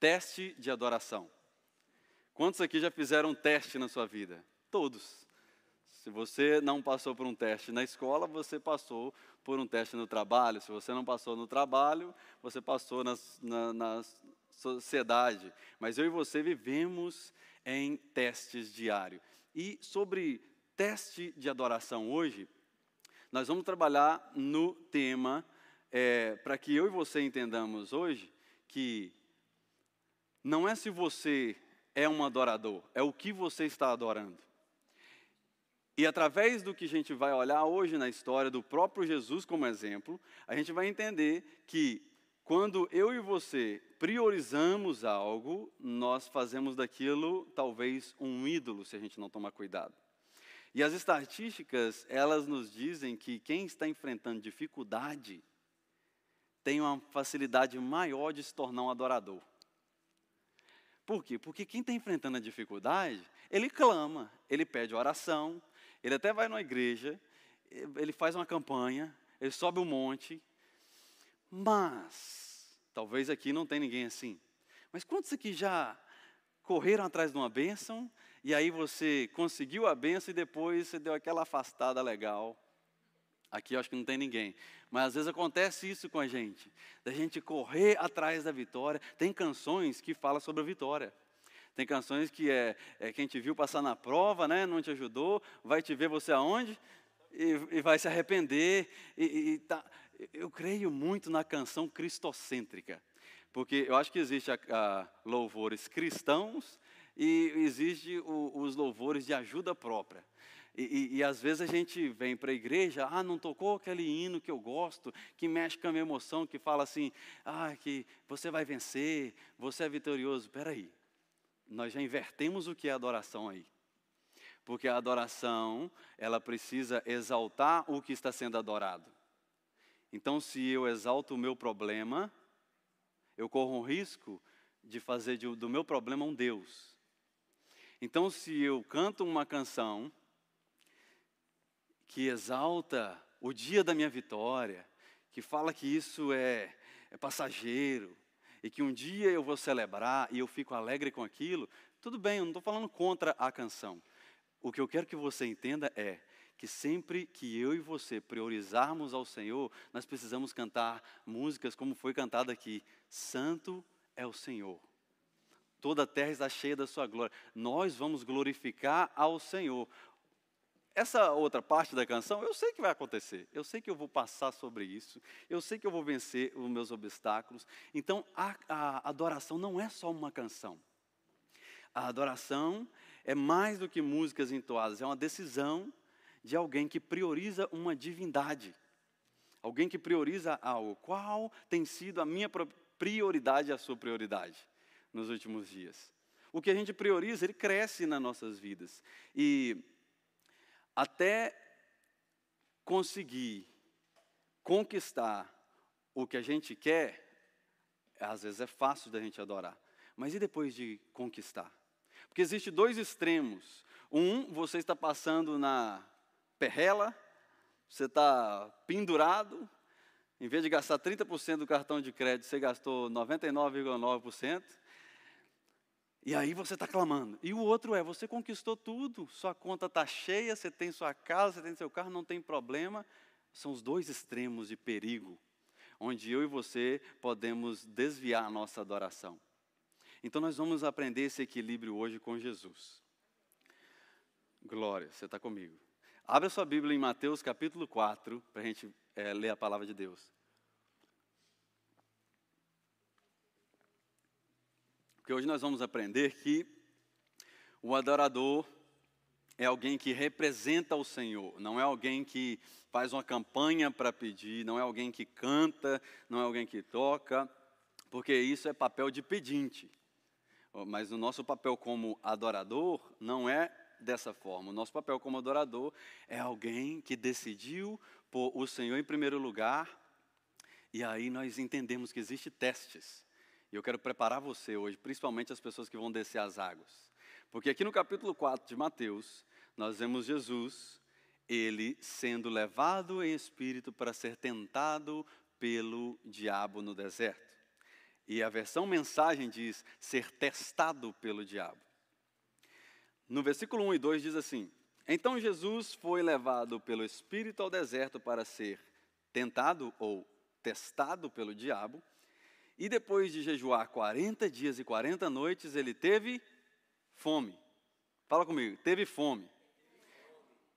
Teste de adoração. Quantos aqui já fizeram um teste na sua vida? Todos. Se você não passou por um teste na escola, você passou por um teste no trabalho. Se você não passou no trabalho, você passou nas, na, na sociedade. Mas eu e você vivemos em testes diários. E sobre teste de adoração hoje, nós vamos trabalhar no tema, é, para que eu e você entendamos hoje, que não é se você é um adorador, é o que você está adorando. E através do que a gente vai olhar hoje na história do próprio Jesus como exemplo, a gente vai entender que quando eu e você priorizamos algo, nós fazemos daquilo talvez um ídolo se a gente não tomar cuidado. E as estatísticas, elas nos dizem que quem está enfrentando dificuldade tem uma facilidade maior de se tornar um adorador. Por quê? Porque quem está enfrentando a dificuldade, ele clama, ele pede oração, ele até vai numa igreja, ele faz uma campanha, ele sobe um monte, mas, talvez aqui não tem ninguém assim. Mas quantos aqui já correram atrás de uma bênção, e aí você conseguiu a bênção e depois você deu aquela afastada legal? Aqui eu acho que não tem ninguém. Mas às vezes acontece isso com a gente, da gente correr atrás da vitória. Tem canções que falam sobre a vitória. Tem canções que é, é quem te viu passar na prova, né, não te ajudou, vai te ver você aonde e, e vai se arrepender. E, e tá. Eu creio muito na canção cristocêntrica, porque eu acho que existe a, a louvores cristãos e existe o, os louvores de ajuda própria. E, e, e, às vezes a gente vem para a igreja, ah, não tocou aquele hino que eu gosto, que mexe com a minha emoção, que fala assim, ah, que você vai vencer, você é vitorioso. Espera aí, nós já invertemos o que é adoração aí. Porque a adoração, ela precisa exaltar o que está sendo adorado. Então, se eu exalto o meu problema, eu corro um risco de fazer do meu problema um Deus. Então, se eu canto uma canção que exalta o dia da minha vitória, que fala que isso é, é passageiro, e que um dia eu vou celebrar e eu fico alegre com aquilo, tudo bem, eu não estou falando contra a canção. O que eu quero que você entenda é que sempre que eu e você priorizarmos ao Senhor, nós precisamos cantar músicas como foi cantada aqui: Santo é o Senhor. Toda a terra está cheia da sua glória. Nós vamos glorificar ao Senhor. Essa outra parte da canção, eu sei que vai acontecer, eu sei que eu vou passar sobre isso, eu sei que eu vou vencer os meus obstáculos. Então, a, a adoração não é só uma canção. A adoração é mais do que músicas entoadas, é uma decisão de alguém que prioriza uma divindade, alguém que prioriza algo. Qual tem sido a minha prioridade a sua prioridade nos últimos dias? O que a gente prioriza, ele cresce nas nossas vidas. E até conseguir conquistar o que a gente quer, às vezes é fácil da gente adorar. Mas e depois de conquistar? Porque existe dois extremos. Um, você está passando na perrela, você está pendurado, em vez de gastar 30% do cartão de crédito, você gastou 99,9%. E aí você está clamando. E o outro é, você conquistou tudo, sua conta está cheia, você tem sua casa, você tem seu carro, não tem problema. São os dois extremos de perigo, onde eu e você podemos desviar a nossa adoração. Então nós vamos aprender esse equilíbrio hoje com Jesus. Glória, você está comigo. Abra sua Bíblia em Mateus capítulo 4, para a gente é, ler a palavra de Deus. Porque hoje nós vamos aprender que o adorador é alguém que representa o Senhor, não é alguém que faz uma campanha para pedir, não é alguém que canta, não é alguém que toca, porque isso é papel de pedinte. Mas o nosso papel como adorador não é dessa forma. O nosso papel como adorador é alguém que decidiu pôr o Senhor em primeiro lugar, e aí nós entendemos que existem testes. E eu quero preparar você hoje, principalmente as pessoas que vão descer as águas. Porque aqui no capítulo 4 de Mateus, nós vemos Jesus, ele sendo levado em espírito para ser tentado pelo diabo no deserto. E a versão mensagem diz ser testado pelo diabo. No versículo 1 e 2 diz assim: Então Jesus foi levado pelo Espírito ao deserto para ser tentado ou testado pelo diabo. E depois de jejuar 40 dias e 40 noites, ele teve fome. Fala comigo, teve fome.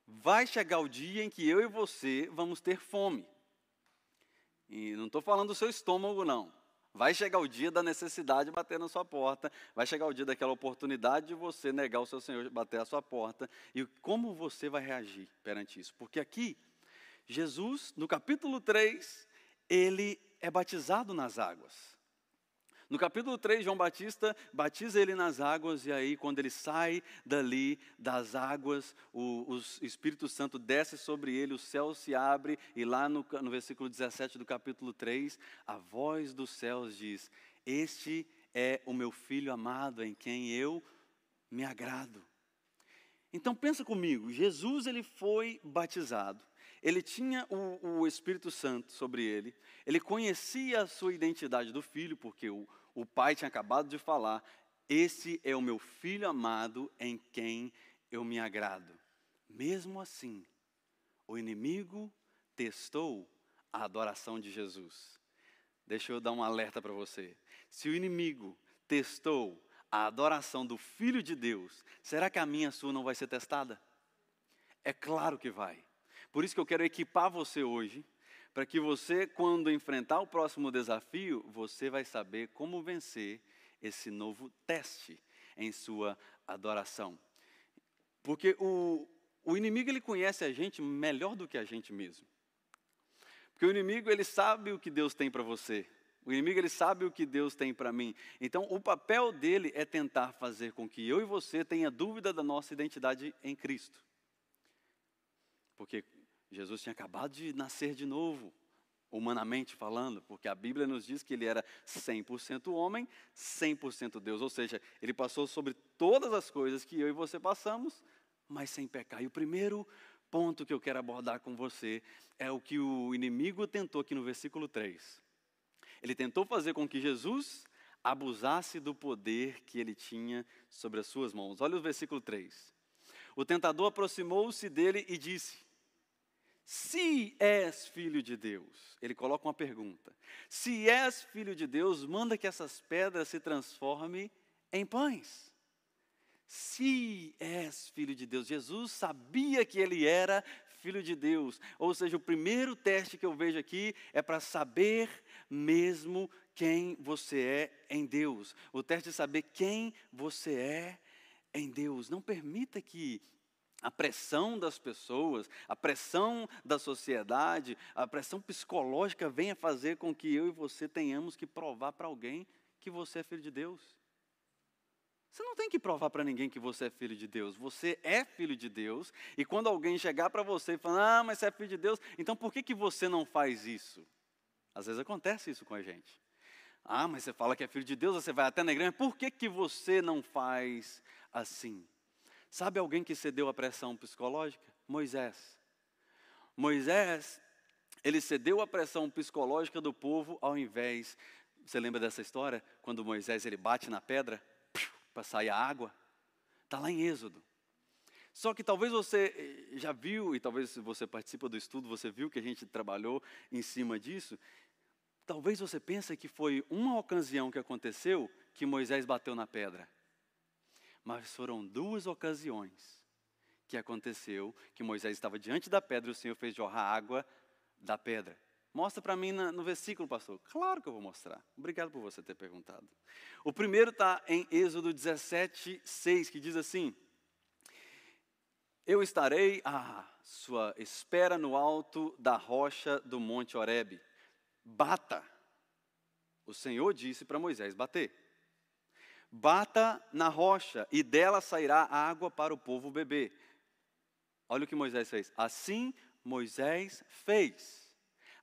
Vai chegar o dia em que eu e você vamos ter fome. E não estou falando do seu estômago, não. Vai chegar o dia da necessidade bater na sua porta, vai chegar o dia daquela oportunidade de você negar o seu Senhor, bater a sua porta, e como você vai reagir perante isso? Porque aqui, Jesus, no capítulo 3, ele é batizado nas águas. No capítulo 3, João Batista batiza ele nas águas, e aí, quando ele sai dali das águas, o, o Espírito Santo desce sobre ele, o céu se abre, e lá no, no versículo 17 do capítulo 3, a voz dos céus diz: Este é o meu filho amado em quem eu me agrado. Então pensa comigo, Jesus ele foi batizado, ele tinha o, o, Espírito Santo sobre ele, ele conhecia a sua identidade do filho, porque o, o pai tinha acabado de falar: Esse é o meu filho amado em quem eu me agrado. Mesmo assim, o inimigo testou a adoração de Jesus. Deixa eu dar um alerta para você. Se o inimigo testou a adoração do Filho de Deus, será que a minha sua não vai ser testada? É claro que vai. Por isso que eu quero equipar você hoje para que você, quando enfrentar o próximo desafio, você vai saber como vencer esse novo teste em sua adoração. Porque o, o inimigo ele conhece a gente melhor do que a gente mesmo. Porque o inimigo ele sabe o que Deus tem para você. O inimigo ele sabe o que Deus tem para mim. Então, o papel dele é tentar fazer com que eu e você tenha dúvida da nossa identidade em Cristo. Porque Jesus tinha acabado de nascer de novo, humanamente falando, porque a Bíblia nos diz que ele era 100% homem, 100% Deus, ou seja, ele passou sobre todas as coisas que eu e você passamos, mas sem pecar. E o primeiro ponto que eu quero abordar com você é o que o inimigo tentou aqui no versículo 3. Ele tentou fazer com que Jesus abusasse do poder que ele tinha sobre as suas mãos. Olha o versículo 3. O tentador aproximou-se dele e disse: se és filho de Deus, ele coloca uma pergunta. Se és filho de Deus, manda que essas pedras se transformem em pães. Se és filho de Deus, Jesus sabia que ele era filho de Deus. Ou seja, o primeiro teste que eu vejo aqui é para saber mesmo quem você é em Deus. O teste de saber quem você é em Deus. Não permita que a pressão das pessoas, a pressão da sociedade, a pressão psicológica venha fazer com que eu e você tenhamos que provar para alguém que você é filho de Deus. Você não tem que provar para ninguém que você é filho de Deus. Você é filho de Deus. E quando alguém chegar para você e falar, ah, mas você é filho de Deus, então por que, que você não faz isso? Às vezes acontece isso com a gente. Ah, mas você fala que é filho de Deus, você vai até na igreja, por que, que você não faz assim? Sabe alguém que cedeu à pressão psicológica? Moisés. Moisés, ele cedeu à pressão psicológica do povo ao invés. Você lembra dessa história? Quando Moisés ele bate na pedra para sair a água? Está lá em Êxodo. Só que talvez você eh, já viu, e talvez se você participa do estudo, você viu que a gente trabalhou em cima disso. Talvez você pense que foi uma ocasião que aconteceu que Moisés bateu na pedra mas foram duas ocasiões que aconteceu que Moisés estava diante da pedra e o Senhor fez jorrar água da pedra. Mostra para mim no versículo, pastor. Claro que eu vou mostrar. Obrigado por você ter perguntado. O primeiro está em Êxodo 17, 6, que diz assim: Eu estarei à sua espera no alto da rocha do Monte Horebe. Bata. O Senhor disse para Moisés bater. Bata na rocha, e dela sairá água para o povo beber. Olha o que Moisés fez. Assim Moisés fez,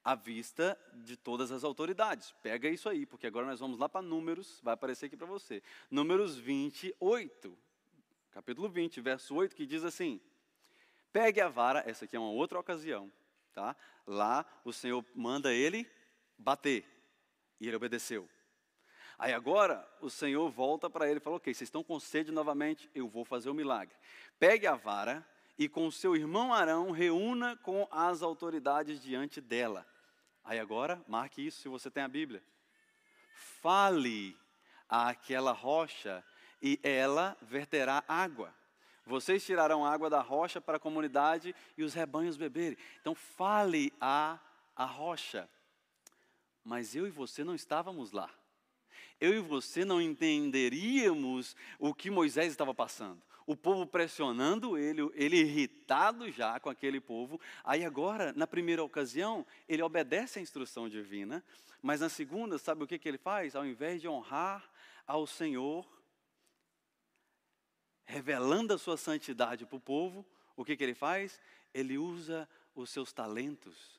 à vista de todas as autoridades. Pega isso aí, porque agora nós vamos lá para Números, vai aparecer aqui para você. Números 28, capítulo 20, verso 8, que diz assim: Pegue a vara, essa aqui é uma outra ocasião, tá? Lá o Senhor manda ele bater, e ele obedeceu. Aí agora o Senhor volta para ele e fala: Ok, vocês estão com sede novamente, eu vou fazer o um milagre. Pegue a vara e com seu irmão Arão reúna com as autoridades diante dela. Aí agora, marque isso se você tem a Bíblia. Fale àquela rocha e ela verterá água. Vocês tirarão água da rocha para a comunidade e os rebanhos beberem. Então fale a, a rocha. Mas eu e você não estávamos lá. Eu e você não entenderíamos o que Moisés estava passando. O povo pressionando ele, ele irritado já com aquele povo. Aí agora, na primeira ocasião, ele obedece à instrução divina, mas na segunda, sabe o que, que ele faz? Ao invés de honrar ao Senhor, revelando a sua santidade para o povo, o que, que ele faz? Ele usa os seus talentos,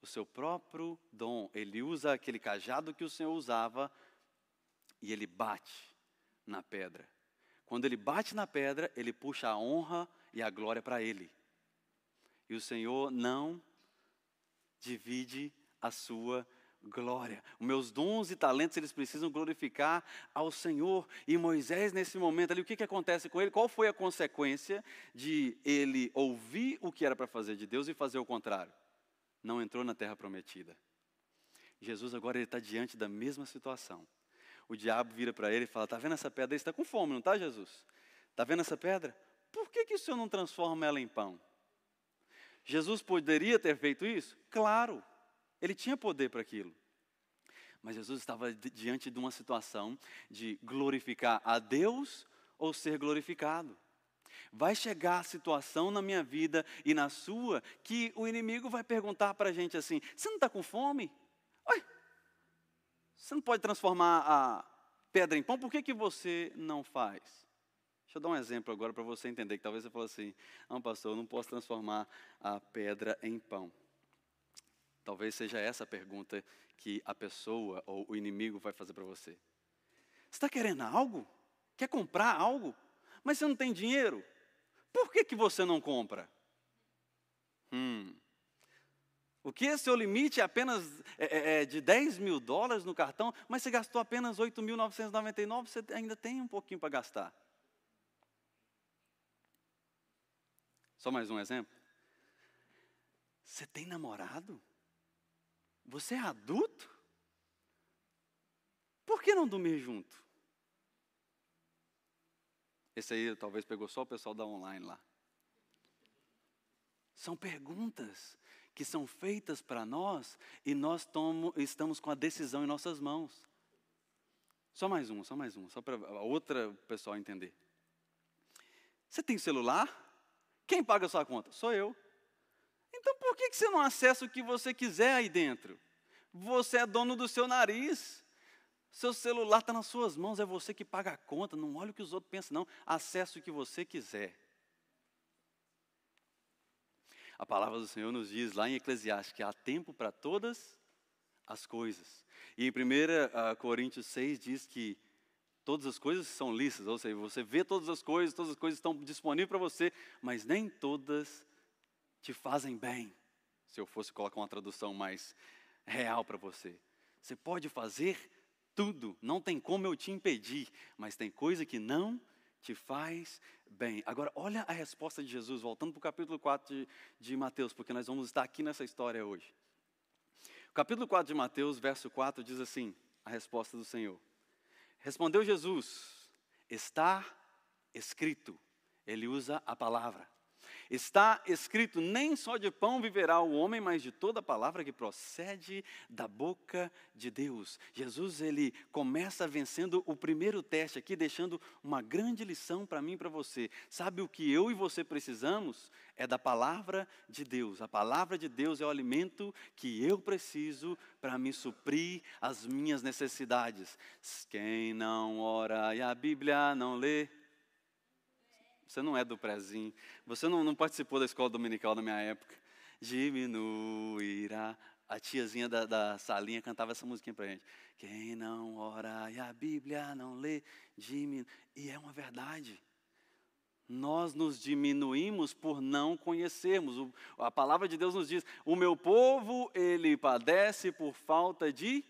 o seu próprio dom. Ele usa aquele cajado que o Senhor usava e ele bate na pedra. Quando ele bate na pedra, ele puxa a honra e a glória para ele. E o Senhor não divide a sua glória. Os meus dons e talentos, eles precisam glorificar ao Senhor. E Moisés, nesse momento ali, o que, que acontece com ele? Qual foi a consequência de ele ouvir o que era para fazer de Deus e fazer o contrário? Não entrou na terra prometida. Jesus agora está diante da mesma situação. O diabo vira para ele e fala: Está vendo essa pedra? Ele está com fome, não está, Jesus? Está vendo essa pedra? Por que, que o Senhor não transforma ela em pão? Jesus poderia ter feito isso? Claro. Ele tinha poder para aquilo. Mas Jesus estava diante de uma situação de glorificar a Deus ou ser glorificado. Vai chegar a situação na minha vida e na sua que o inimigo vai perguntar para a gente assim: você não está com fome? Você não pode transformar a pedra em pão, por que, que você não faz? Deixa eu dar um exemplo agora para você entender, que talvez você fale assim: não, pastor, eu não posso transformar a pedra em pão. Talvez seja essa a pergunta que a pessoa ou o inimigo vai fazer para você. Você está querendo algo? Quer comprar algo? Mas você não tem dinheiro? Por que, que você não compra? Hum. O que é seu limite é apenas é, é, é de 10 mil dólares no cartão, mas você gastou apenas 8.999, você ainda tem um pouquinho para gastar. Só mais um exemplo. Você tem namorado? Você é adulto? Por que não dormir junto? Esse aí talvez pegou só o pessoal da online lá. São perguntas que são feitas para nós e nós tomo, estamos com a decisão em nossas mãos. Só mais uma, só mais uma, só para a outra pessoal entender. Você tem celular? Quem paga a sua conta? Sou eu. Então por que você não acessa o que você quiser aí dentro? Você é dono do seu nariz. Seu celular está nas suas mãos, é você que paga a conta. Não olha o que os outros pensam, não. Acesse o que você quiser. A palavra do Senhor nos diz lá em Eclesiastes que há tempo para todas as coisas. E em 1 ah, Coríntios 6 diz que todas as coisas são lícitas, ou seja, você vê todas as coisas, todas as coisas estão disponíveis para você, mas nem todas te fazem bem. Se eu fosse colocar uma tradução mais real para você. Você pode fazer tudo, não tem como eu te impedir, mas tem coisa que não faz bem. Agora, olha a resposta de Jesus, voltando para o capítulo 4 de, de Mateus, porque nós vamos estar aqui nessa história hoje. O capítulo 4 de Mateus, verso 4, diz assim: a resposta do Senhor. Respondeu Jesus: Está escrito. Ele usa a palavra. Está escrito: nem só de pão viverá o homem, mas de toda palavra que procede da boca de Deus. Jesus ele começa vencendo o primeiro teste aqui, deixando uma grande lição para mim e para você. Sabe o que eu e você precisamos? É da palavra de Deus. A palavra de Deus é o alimento que eu preciso para me suprir as minhas necessidades. Quem não ora e a Bíblia não lê, você não é do prezinho. Você não, não participou da escola dominical na minha época. Diminuirá. A tiazinha da, da salinha cantava essa musiquinha pra gente. Quem não ora e a Bíblia não lê, diminui. E é uma verdade. Nós nos diminuímos por não conhecermos. O, a palavra de Deus nos diz: o meu povo, ele padece por falta de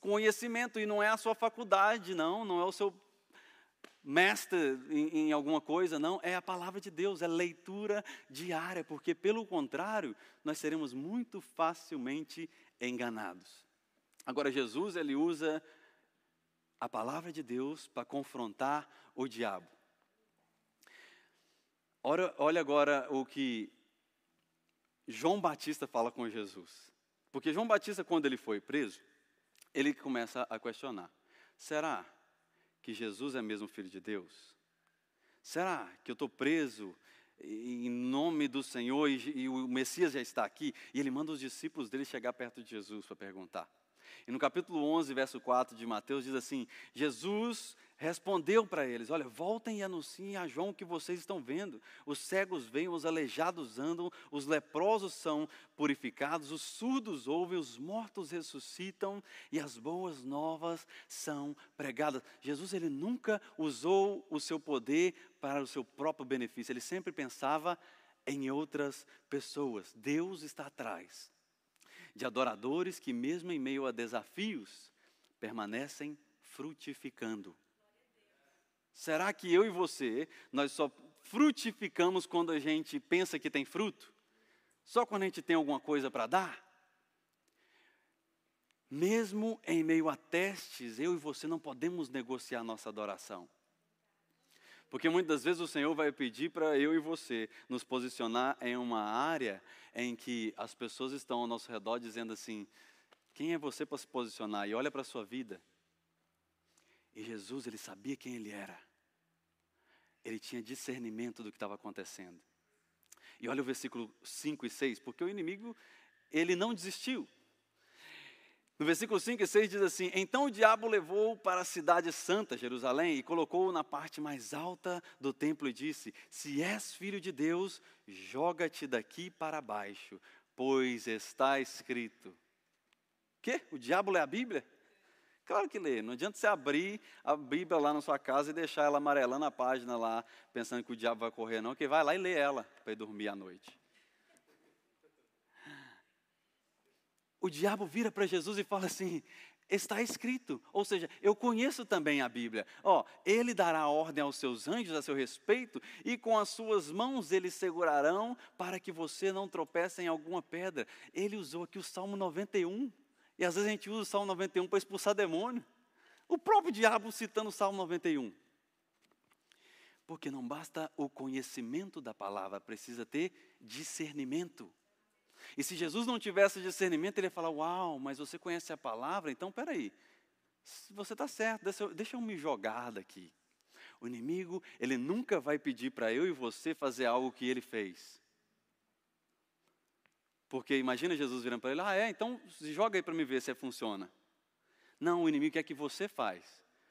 conhecimento, e não é a sua faculdade, não, não é o seu mestre em, em, alguma coisa, não, é a palavra de Deus, é leitura diária, porque pelo contrário, nós seremos muito facilmente enganados. Agora, Jesus, ele usa a palavra de Deus para confrontar o diabo. Olha, olha agora o que João Batista fala com Jesus. Porque João Batista, quando ele foi preso, ele começa a questionar: será que Jesus é mesmo filho de Deus? Será que eu estou preso em nome do Senhor e, e, o Messias já está aqui? E ele manda os discípulos dele chegar perto de Jesus para perguntar. E no capítulo 11, verso 4 de Mateus, diz assim: Jesus respondeu para eles: Olha, voltem e anunciem a João o que vocês estão vendo. Os cegos veem, os aleijados andam, os leprosos são purificados, os surdos ouvem, os mortos ressuscitam e as boas novas são pregadas. Jesus ele nunca usou o seu poder para o seu próprio benefício, ele sempre pensava em outras pessoas. Deus está atrás de adoradores que, mesmo em meio a desafios, permanecem frutificando. Será que eu e você, nós só frutificamos quando a gente pensa que tem fruto? Só quando a gente tem alguma coisa para dar? Mesmo em meio a testes, eu e você não podemos negociar nossa adoração. Porque muitas vezes o Senhor vai pedir para eu e você nos posicionar em uma área em que as pessoas estão ao nosso redor dizendo assim: quem é você para se posicionar? E olha para a sua vida. E Jesus, ele sabia quem ele era. Ele tinha discernimento do que estava acontecendo. E olha o versículo 5 e 6, porque o inimigo, ele não desistiu. No versículo 5 e 6 diz assim: Então o diabo levou para a cidade santa, Jerusalém, e colocou-o na parte mais alta do templo e disse: Se és filho de Deus, joga-te daqui para baixo, pois está escrito. Que? O diabo lê a Bíblia? Claro que lê. Não adianta você abrir a Bíblia lá na sua casa e deixar ela amarelando a página lá, pensando que o diabo vai correr, não, que vai lá e lê ela para ir dormir à noite. O diabo vira para Jesus e fala assim: está escrito, ou seja, eu conheço também a Bíblia. Ó, ele dará ordem aos seus anjos a seu respeito, e com as suas mãos eles segurarão para que você não tropece em alguma pedra. Ele usou aqui o Salmo 91, e às vezes a gente usa o Salmo 91 para expulsar demônio. O próprio diabo citando o Salmo 91. Porque não basta o conhecimento da palavra, precisa ter discernimento. E se Jesus não tivesse discernimento, ele ia falar: Uau, mas você conhece a palavra? Então, peraí, você está certo, deixa eu, deixa eu me jogar daqui. O inimigo, ele nunca vai pedir para eu e você fazer algo que ele fez. Porque imagina Jesus virando para ele: Ah, é, então joga aí para me ver se funciona. Não, o inimigo quer que você faz.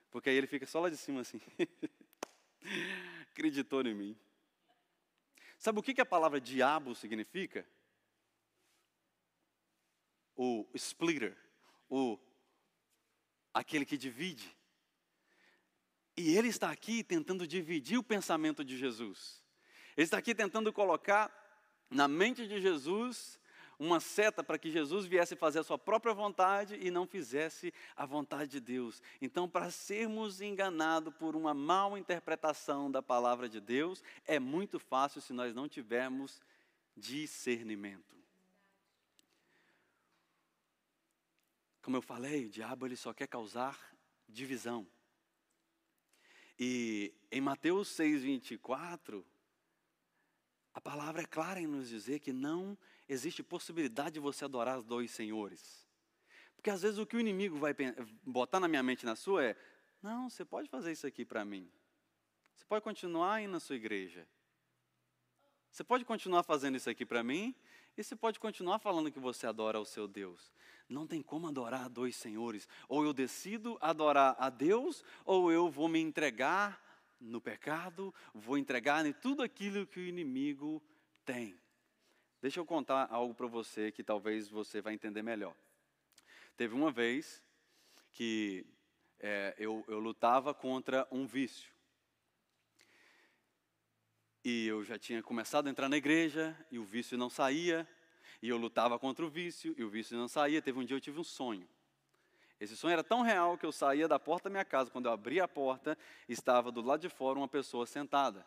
Porque aí ele fica só lá de cima assim. Acreditou em mim. Sabe o que, que a palavra diabo significa? O splitter, o aquele que divide. E ele está aqui tentando dividir o pensamento de Jesus. Ele está aqui tentando colocar na mente de Jesus uma seta para que Jesus viesse fazer a sua própria vontade e não fizesse a vontade de Deus. Então, para sermos enganados por uma mal interpretação da palavra de Deus, é muito fácil se nós não tivermos discernimento. Como eu falei, o diabo ele só quer causar divisão. E em Mateus 6:24, a palavra é clara em nos dizer que não existe possibilidade de você adorar os dois senhores. Porque às vezes o que o inimigo vai botar na minha mente e na sua é: não, você pode fazer isso aqui para mim. Você pode continuar indo na sua igreja. Você pode continuar fazendo isso aqui para mim e você pode continuar falando que você adora o seu Deus. Não tem como adorar a dois senhores. Ou eu decido adorar a Deus, ou eu vou me entregar no pecado, vou entregar em tudo aquilo que o inimigo tem. Deixa eu contar algo para você que talvez você vai entender melhor. Teve uma vez que é, eu, eu lutava contra um vício. E eu já tinha começado a entrar na igreja e o vício não saía. E eu lutava contra o vício e o vício não saía. Teve um dia eu tive um sonho. Esse sonho era tão real que eu saía da porta da minha casa, quando eu abria a porta, estava do lado de fora uma pessoa sentada.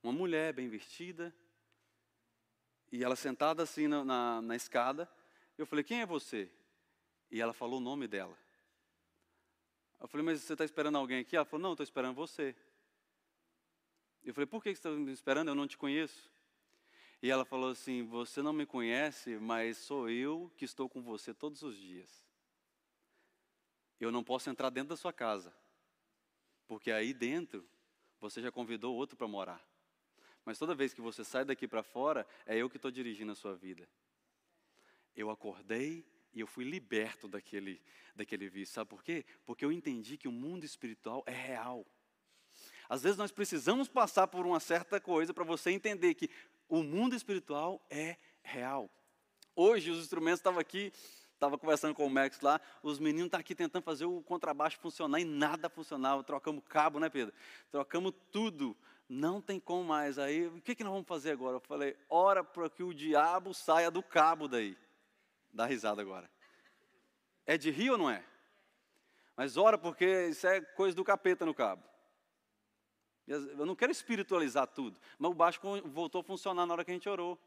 Uma mulher bem vestida, e ela sentada assim na, na, na escada. Eu falei: Quem é você? E ela falou o nome dela. Eu falei: Mas você está esperando alguém aqui? Ela falou: Não, estou esperando você. Eu falei: Por que você está me esperando? Eu não te conheço. E ela falou assim: Você não me conhece, mas sou eu que estou com você todos os dias. Eu não posso entrar dentro da sua casa, porque aí dentro você já convidou outro para morar. Mas toda vez que você sai daqui para fora, é eu que estou dirigindo a sua vida. Eu acordei e eu fui liberto daquele, daquele vício. Sabe por quê? Porque eu entendi que o mundo espiritual é real. Às vezes nós precisamos passar por uma certa coisa para você entender que o mundo espiritual é real. Hoje os instrumentos estavam aqui, estava conversando com o Max lá, os meninos estão tá aqui tentando fazer o contrabaixo funcionar e nada funcionava. Trocamos cabo, né, Pedro? Trocamos tudo não tem como mais. Aí, o que, que nós vamos fazer agora? Eu falei, ora para que o diabo saia do cabo daí. Dá risada agora. É de rir ou não é? Mas ora porque isso é coisa do capeta no cabo. Eu não quero espiritualizar tudo, mas o baixo voltou a funcionar na hora que a gente orou.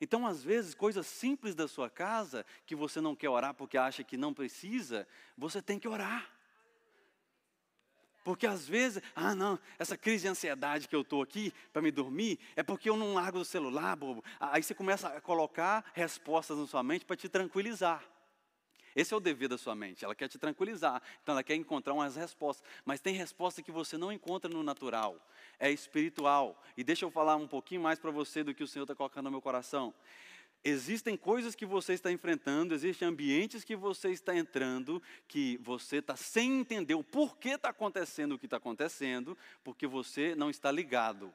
Então, às vezes, coisas simples da sua casa, que você não quer orar porque acha que não precisa, você tem que orar. Porque às vezes, ah não, essa crise de ansiedade que eu estou aqui para me dormir, é porque eu não largo do celular, bobo. Aí você começa a colocar respostas na sua mente para te tranquilizar. Esse é o dever da sua mente, ela quer te tranquilizar, então ela quer encontrar umas respostas. Mas tem resposta que você não encontra no natural, é espiritual. E deixa eu falar um pouquinho mais para você do que o Senhor está colocando no meu coração. Existem coisas que você está enfrentando, existem ambientes que você está entrando, que você está sem entender o porquê está acontecendo o que está acontecendo, porque você não está ligado.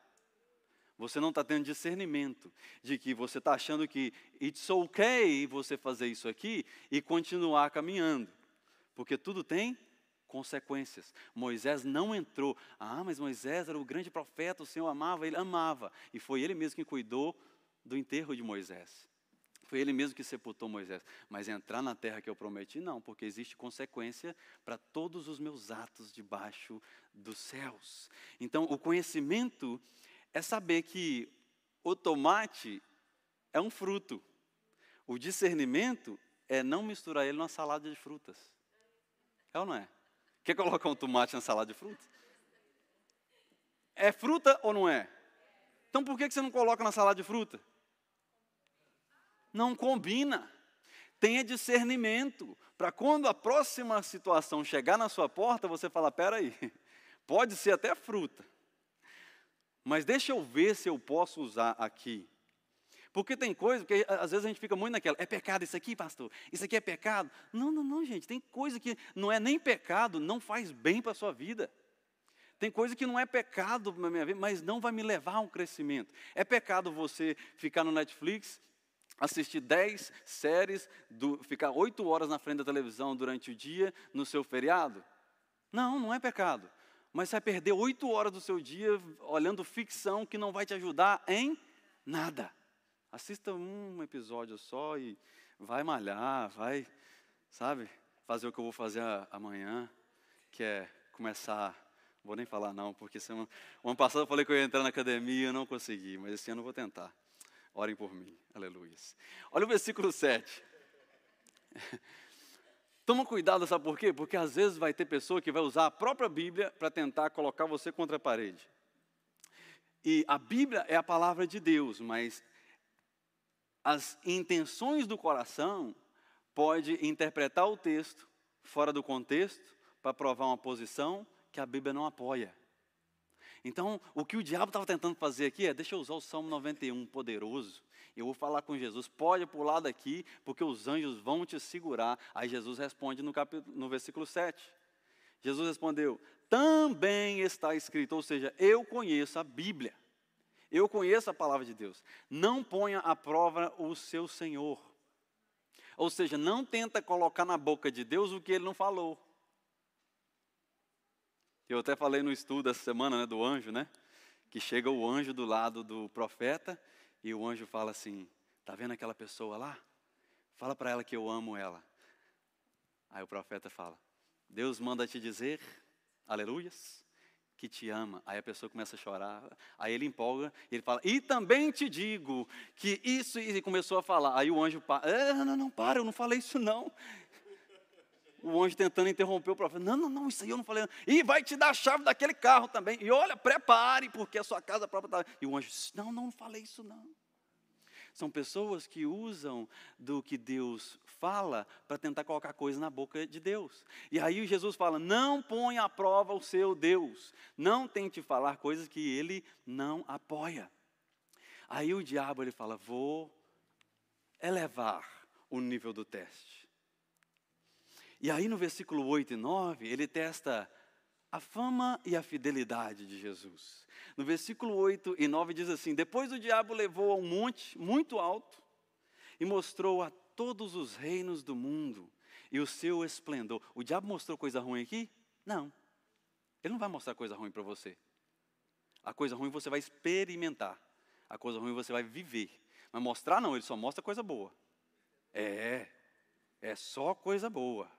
Você não está tendo discernimento de que você está achando que it's okay você fazer isso aqui e continuar caminhando, porque tudo tem consequências. Moisés não entrou. Ah, mas Moisés era o grande profeta, o Senhor amava, ele amava. E foi ele mesmo que cuidou do enterro de Moisés. Foi ele mesmo que sepultou Moisés. Mas entrar na terra que eu prometi, não, porque existe consequência para todos os meus atos debaixo dos céus. Então, o conhecimento é saber que o tomate é um fruto. O discernimento é não misturar ele numa salada de frutas. É ou não é? Quer colocar um tomate na salada de frutas? É fruta ou não é? Então por que você não coloca na salada de fruta? não combina. Tenha discernimento, para quando a próxima situação chegar na sua porta, você fala: peraí, pode ser até fruta, mas deixa eu ver se eu posso usar aqui. Porque tem coisa, que às vezes a gente fica muito naquela, é pecado isso aqui, pastor? Isso aqui é pecado? Não, não, não, gente, tem coisa que não é nem pecado, não faz bem para a sua vida. Tem coisa que não é pecado na minha vida, mas não vai me levar a um crescimento. É pecado você ficar no Netflix assistir dez séries, do, ficar oito horas na frente da televisão durante o dia no seu feriado? Não, não é pecado. Mas vai perder oito horas do seu dia olhando ficção que não vai te ajudar em nada. Assista um episódio só e vai malhar, vai, sabe, fazer o que eu vou fazer amanhã, que é começar. Vou nem falar não, porque semana, o ano passado eu falei que eu ia entrar na academia, eu não consegui, mas esse ano eu vou tentar. Orem por mim. Aleluia. Olha o versículo 7. Toma cuidado, sabe por quê? Porque às vezes vai ter pessoa que vai usar a própria Bíblia para tentar colocar você contra a parede. E a Bíblia é a palavra de Deus, mas as intenções do coração pode interpretar o texto fora do contexto para provar uma posição que a Bíblia não apoia. Então, o que o diabo estava tentando fazer aqui é: deixa eu usar o Salmo 91 poderoso. Eu vou falar com Jesus, pode pular daqui, porque os anjos vão te segurar. Aí Jesus responde no, capítulo, no versículo 7. Jesus respondeu: também está escrito, ou seja, eu conheço a Bíblia, eu conheço a palavra de Deus. Não ponha à prova o seu Senhor. Ou seja, não tenta colocar na boca de Deus o que ele não falou. Eu até falei no estudo essa semana né, do anjo, né? Que chega o anjo do lado do profeta e o anjo fala assim: Tá vendo aquela pessoa lá? Fala para ela que eu amo ela. Aí o profeta fala: Deus manda te dizer, aleluias, que te ama. Aí a pessoa começa a chorar. Aí ele empolga e ele fala: E também te digo que isso. E começou a falar. Aí o anjo para: Não, não, não, para, eu não falei isso não. O anjo tentando interromper o profeta: Não, não, não, isso aí eu não falei. Não. E vai te dar a chave daquele carro também. E olha, prepare, porque a sua casa própria está. E o anjo: Não, não, não falei isso não. São pessoas que usam do que Deus fala para tentar colocar coisa na boca de Deus. E aí Jesus fala: não ponha à prova o seu Deus. Não tente falar coisas que ele não apoia. Aí o diabo ele fala: vou elevar o nível do teste. E aí no versículo 8 e 9, ele testa a fama e a fidelidade de Jesus. No versículo 8 e 9 diz assim: Depois o diabo levou a um monte muito alto e mostrou a todos os reinos do mundo e o seu esplendor. O diabo mostrou coisa ruim aqui? Não. Ele não vai mostrar coisa ruim para você. A coisa ruim você vai experimentar. A coisa ruim você vai viver. Mas mostrar não, ele só mostra coisa boa. É, é só coisa boa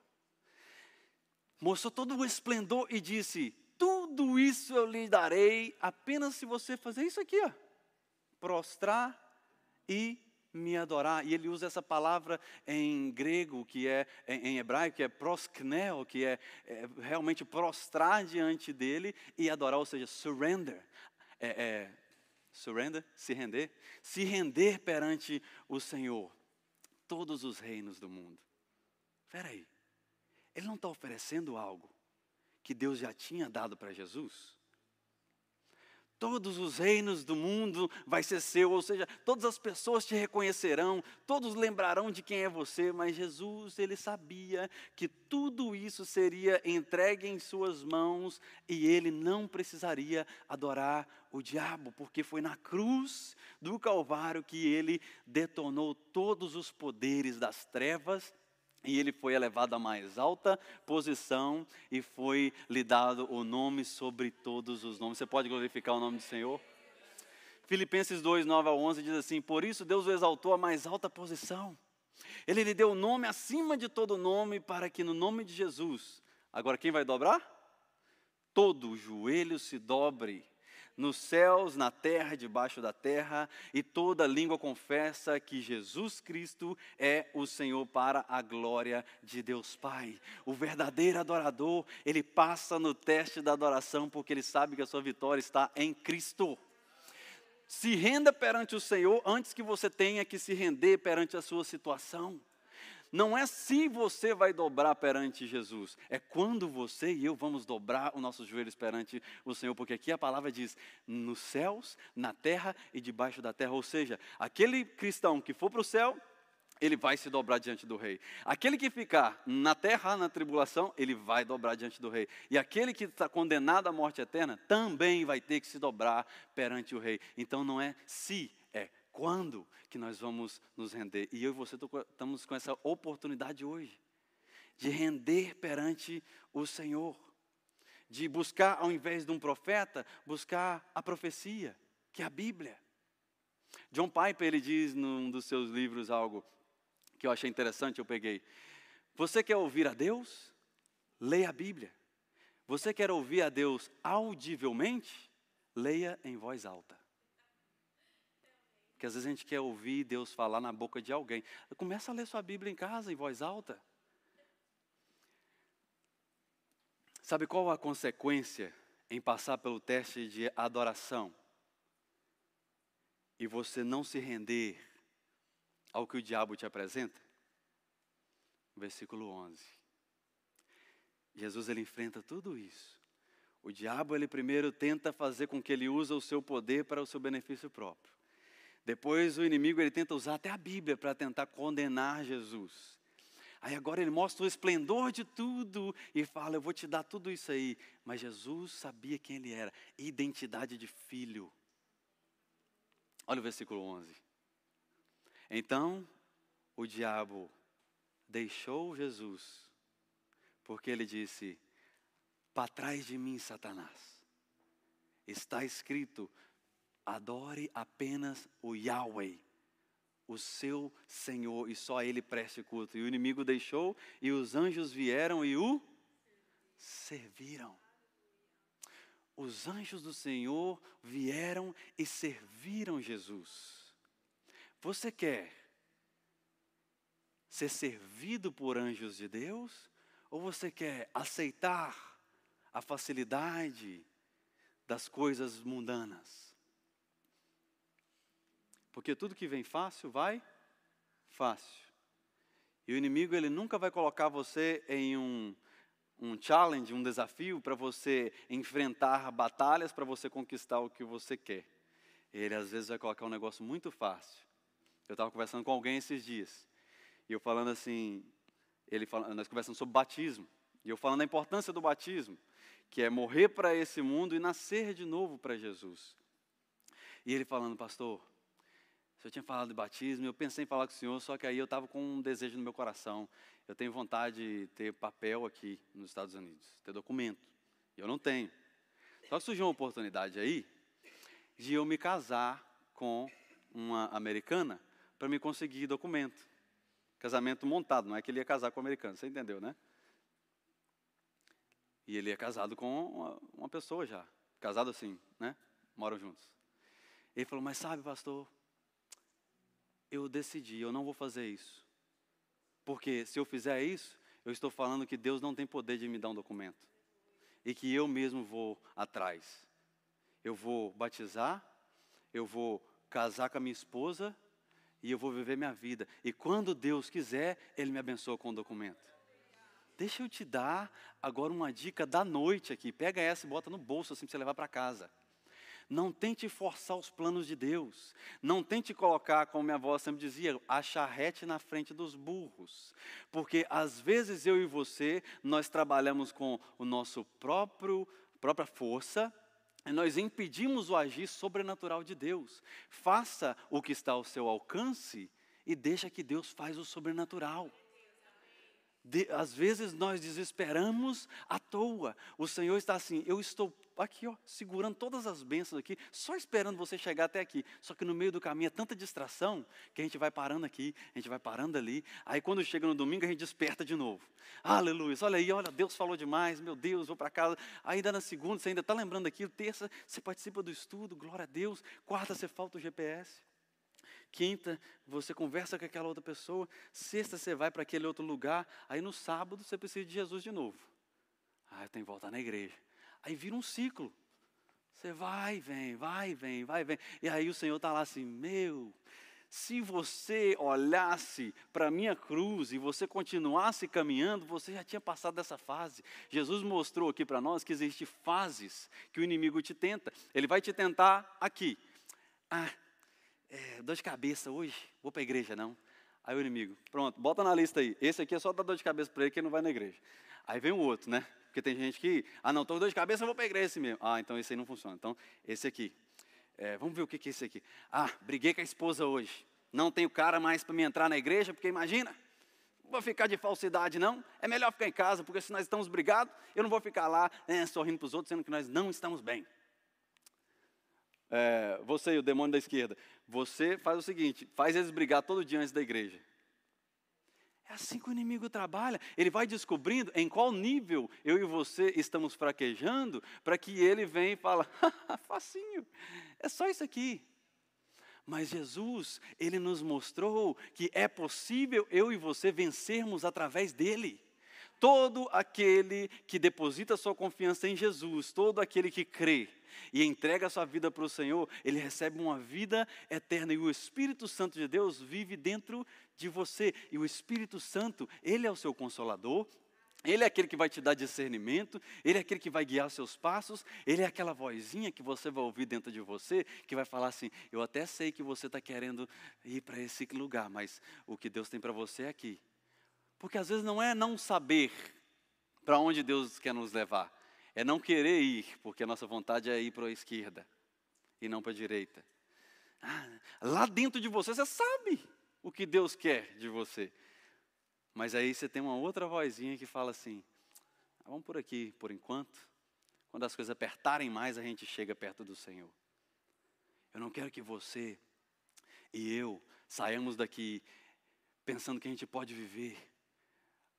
mostrou todo o esplendor e disse: Tudo isso eu lhe darei apenas se você fazer isso aqui, ó, prostrar e me adorar. E ele usa essa palavra em grego, que é em, hebraico, que é prosknel, que é, é, realmente prostrar diante dele e adorar, ou seja, surrender. É, é, surrender, se render, se render perante o Senhor, todos os reinos do mundo. Espera aí. Ele não está oferecendo algo que Deus já tinha dado para Jesus. Todos os reinos do mundo vai ser seu, ou seja, todas as pessoas te reconhecerão, todos lembrarão de quem é você, mas Jesus, ele sabia que tudo isso seria entregue em suas mãos e ele não precisaria adorar o diabo, porque foi na cruz do Calvário que ele detonou todos os poderes das trevas e ele foi elevado à mais alta posição e foi lhe dado o nome sobre todos os nomes. Você pode glorificar o nome do Senhor? Filipenses 2, 9 a 11 diz assim: Por isso Deus o exaltou à mais alta posição. Ele lhe deu o nome acima de todo nome, para que no nome de Jesus, agora quem vai dobrar? Todo joelho se dobre nos céus, na terra, debaixo da terra, e toda língua confessa que Jesus Cristo é o Senhor para a glória de Deus Pai. O verdadeiro adorador, ele passa no teste da adoração porque ele sabe que a sua vitória está em Cristo. Se renda perante o Senhor antes que você tenha que se render perante a sua situação. Não é se você vai dobrar perante Jesus, é quando você e eu vamos dobrar os nossos joelhos perante o Senhor, porque aqui a palavra diz: nos céus, na terra e debaixo da terra. Ou seja, aquele cristão que for para o céu, ele vai se dobrar diante do rei. Aquele que ficar na terra, na tribulação, ele vai dobrar diante do rei. E aquele que está condenado à morte eterna, também vai ter que se dobrar perante o rei. Então não é se, quando que nós vamos nos render? E eu e você estamos com essa oportunidade hoje de render perante o Senhor, de buscar, ao invés de um profeta, buscar a profecia, que é a Bíblia. John Piper ele diz num dos seus livros algo que eu achei interessante, eu peguei. Você quer ouvir a Deus? Leia a Bíblia. Você quer ouvir a Deus audivelmente? Leia em voz alta. Porque às vezes a gente quer ouvir Deus falar na boca de alguém. Começa a ler sua Bíblia em casa, em voz alta. Sabe qual a consequência em passar pelo teste de adoração? E você não se render ao que o diabo te apresenta? Versículo 11. Jesus ele enfrenta tudo isso. O diabo ele primeiro tenta fazer com que ele use o seu poder para o seu benefício próprio. Depois o inimigo ele tenta usar até a Bíblia para tentar condenar Jesus. Aí agora ele mostra o esplendor de tudo e fala: Eu vou te dar tudo isso aí. Mas Jesus sabia quem ele era, identidade de filho. Olha o versículo 11. Então o diabo deixou Jesus, porque ele disse: Para trás de mim, Satanás. Está escrito: Adore apenas o Yahweh, o seu Senhor e só Ele preste culto. E o inimigo deixou, e os anjos vieram e o serviram. Os anjos do Senhor vieram e serviram Jesus. Você quer ser servido por anjos de Deus? Ou você quer aceitar a facilidade das coisas mundanas? Porque tudo que vem fácil vai fácil. E o inimigo ele nunca vai colocar você em um, um challenge, um desafio para você enfrentar batalhas para você conquistar o que você quer. Ele às vezes vai colocar um negócio muito fácil. Eu estava conversando com alguém esses dias e eu falando assim, ele falando, nós conversando sobre batismo e eu falando da importância do batismo, que é morrer para esse mundo e nascer de novo para Jesus. E ele falando, pastor, o senhor tinha falado de batismo, eu pensei em falar com o senhor, só que aí eu estava com um desejo no meu coração. Eu tenho vontade de ter papel aqui nos Estados Unidos, ter documento. Eu não tenho. Só que surgiu uma oportunidade aí de eu me casar com uma americana para me conseguir documento. Casamento montado, não é que ele ia casar com um americano, você entendeu, né? E ele é casado com uma, uma pessoa já. Casado assim, né? Moram juntos. Ele falou, mas sabe, pastor, eu decidi, eu não vou fazer isso. Porque se eu fizer isso, eu estou falando que Deus não tem poder de me dar um documento. E que eu mesmo vou atrás. Eu vou batizar, eu vou casar com a minha esposa e eu vou viver minha vida. E quando Deus quiser, Ele me abençoa com o documento. Deixa eu te dar agora uma dica da noite aqui. Pega essa e bota no bolso assim para você levar para casa. Não tente forçar os planos de Deus. Não tente colocar, como minha avó sempre dizia, a charrete na frente dos burros. Porque às vezes eu e você, nós trabalhamos com o nosso próprio própria força, e nós impedimos o agir sobrenatural de Deus. Faça o que está ao seu alcance e deixa que Deus faz o sobrenatural. De, às vezes nós desesperamos à toa. O Senhor está assim, eu estou aqui, ó, segurando todas as bênçãos aqui, só esperando você chegar até aqui. Só que no meio do caminho é tanta distração que a gente vai parando aqui, a gente vai parando ali. Aí quando chega no domingo a gente desperta de novo. Aleluia, olha aí, olha, Deus falou demais, meu Deus, vou para casa. Ainda na segunda você ainda está lembrando aquilo, terça você participa do estudo, glória a Deus. Quarta você falta o GPS. Quinta, você conversa com aquela outra pessoa. Sexta, você vai para aquele outro lugar. Aí no sábado, você precisa de Jesus de novo. Ah, eu tenho que voltar na igreja. Aí vira um ciclo. Você vai, vem, vai, vem, vai, vem. E aí o Senhor está lá assim: Meu, se você olhasse para a minha cruz e você continuasse caminhando, você já tinha passado dessa fase. Jesus mostrou aqui para nós que existem fases que o inimigo te tenta. Ele vai te tentar aqui. Ah, é, dor de cabeça hoje, vou para a igreja não. Aí o inimigo, pronto, bota na lista aí. Esse aqui é só dar dor de cabeça para ele que ele não vai na igreja. Aí vem o outro, né? Porque tem gente que, ah não, estou com dor de cabeça, vou para a igreja esse mesmo. Ah, então esse aí não funciona. Então, esse aqui. É, vamos ver o que, que é esse aqui. Ah, briguei com a esposa hoje. Não tenho cara mais para me entrar na igreja, porque imagina, não vou ficar de falsidade não. É melhor ficar em casa, porque se nós estamos brigados, eu não vou ficar lá é, sorrindo para os outros, sendo que nós não estamos bem é, você e o demônio da esquerda, você faz o seguinte: faz eles brigar todo dia antes da igreja. É assim que o inimigo trabalha. Ele vai descobrindo em qual nível eu e você estamos fraquejando, para que ele venha e fala: facinho, é só isso aqui. Mas Jesus, ele nos mostrou que é possível eu e você vencermos através dele. Todo aquele que deposita sua confiança em Jesus, todo aquele que crê, e entrega a sua vida para o Senhor, ele recebe uma vida eterna. E o Espírito Santo de Deus vive dentro de você. E o Espírito Santo, ele é o seu consolador, ele é aquele que vai te dar discernimento, ele é aquele que vai guiar seus passos, ele é aquela vozinha que você vai ouvir dentro de você, que vai falar assim: Eu até sei que você está querendo ir para esse lugar, mas o que Deus tem para você é aqui. Porque às vezes não é não saber para onde Deus quer nos levar, é não querer ir, porque a nossa vontade é ir para a esquerda e não para a direita. Ah, lá dentro de você, você sabe o que Deus quer de você. Mas aí você tem uma outra vozinha que fala assim: ah, vamos por aqui por enquanto. Quando as coisas apertarem mais, a gente chega perto do Senhor. Eu não quero que você e eu saiamos daqui pensando que a gente pode viver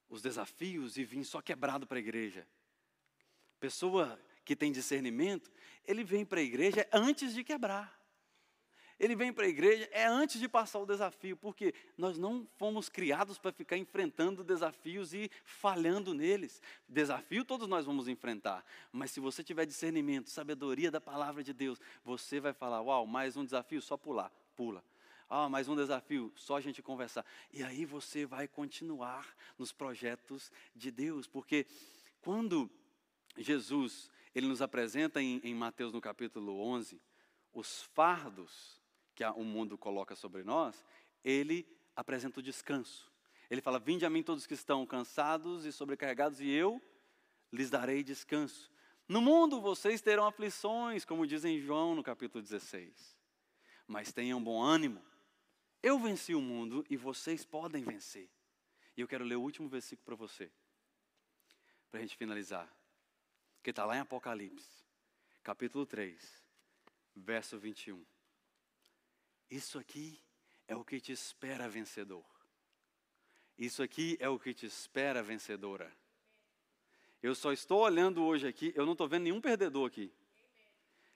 os desafios e vir só quebrado para a igreja. Pessoa que tem discernimento, ele vem para a igreja antes de quebrar. Ele vem para a igreja é antes de passar o desafio, porque nós não fomos criados para ficar enfrentando desafios e falhando neles. Desafio todos nós vamos enfrentar, mas se você tiver discernimento, sabedoria da palavra de Deus, você vai falar: Uau, mais um desafio, só pular, pula. Ah, mais um desafio, só a gente conversar. E aí você vai continuar nos projetos de Deus, porque quando Jesus ele nos apresenta em, em Mateus no capítulo 11 os fardos que o mundo coloca sobre nós, ele apresenta o descanso. Ele fala: Vinde a mim todos que estão cansados e sobrecarregados, e eu lhes darei descanso. No mundo vocês terão aflições, como diz em João no capítulo 16. Mas tenham bom ânimo. Eu venci o mundo e vocês podem vencer. E eu quero ler o último versículo para você, para a gente finalizar. Que está lá em Apocalipse, capítulo 3, verso 21. Isso aqui é o que te espera vencedor. Isso aqui é o que te espera vencedora. Eu só estou olhando hoje aqui, eu não estou vendo nenhum perdedor aqui.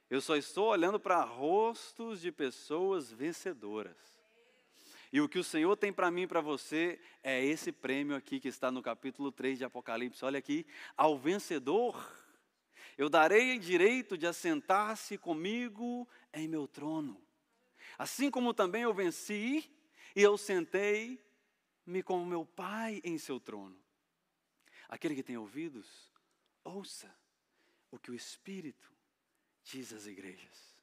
Eu só estou olhando para rostos de pessoas vencedoras. E o que o Senhor tem para mim e para você é esse prêmio aqui que está no capítulo 3 de Apocalipse. Olha aqui, ao vencedor eu darei direito de assentar-se comigo em meu trono Assim como também eu venci e eu sentei-me com meu Pai em seu trono. Aquele que tem ouvidos, ouça o que o Espírito diz às igrejas.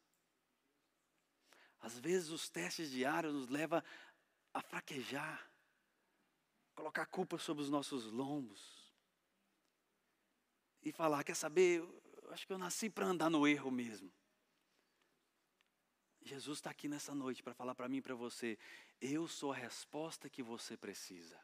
Às vezes os testes diários nos levam a fraquejar, colocar culpa sobre os nossos lombos e falar: quer saber, acho que eu nasci para andar no erro mesmo. Jesus está aqui nessa noite para falar para mim e para você: eu sou a resposta que você precisa.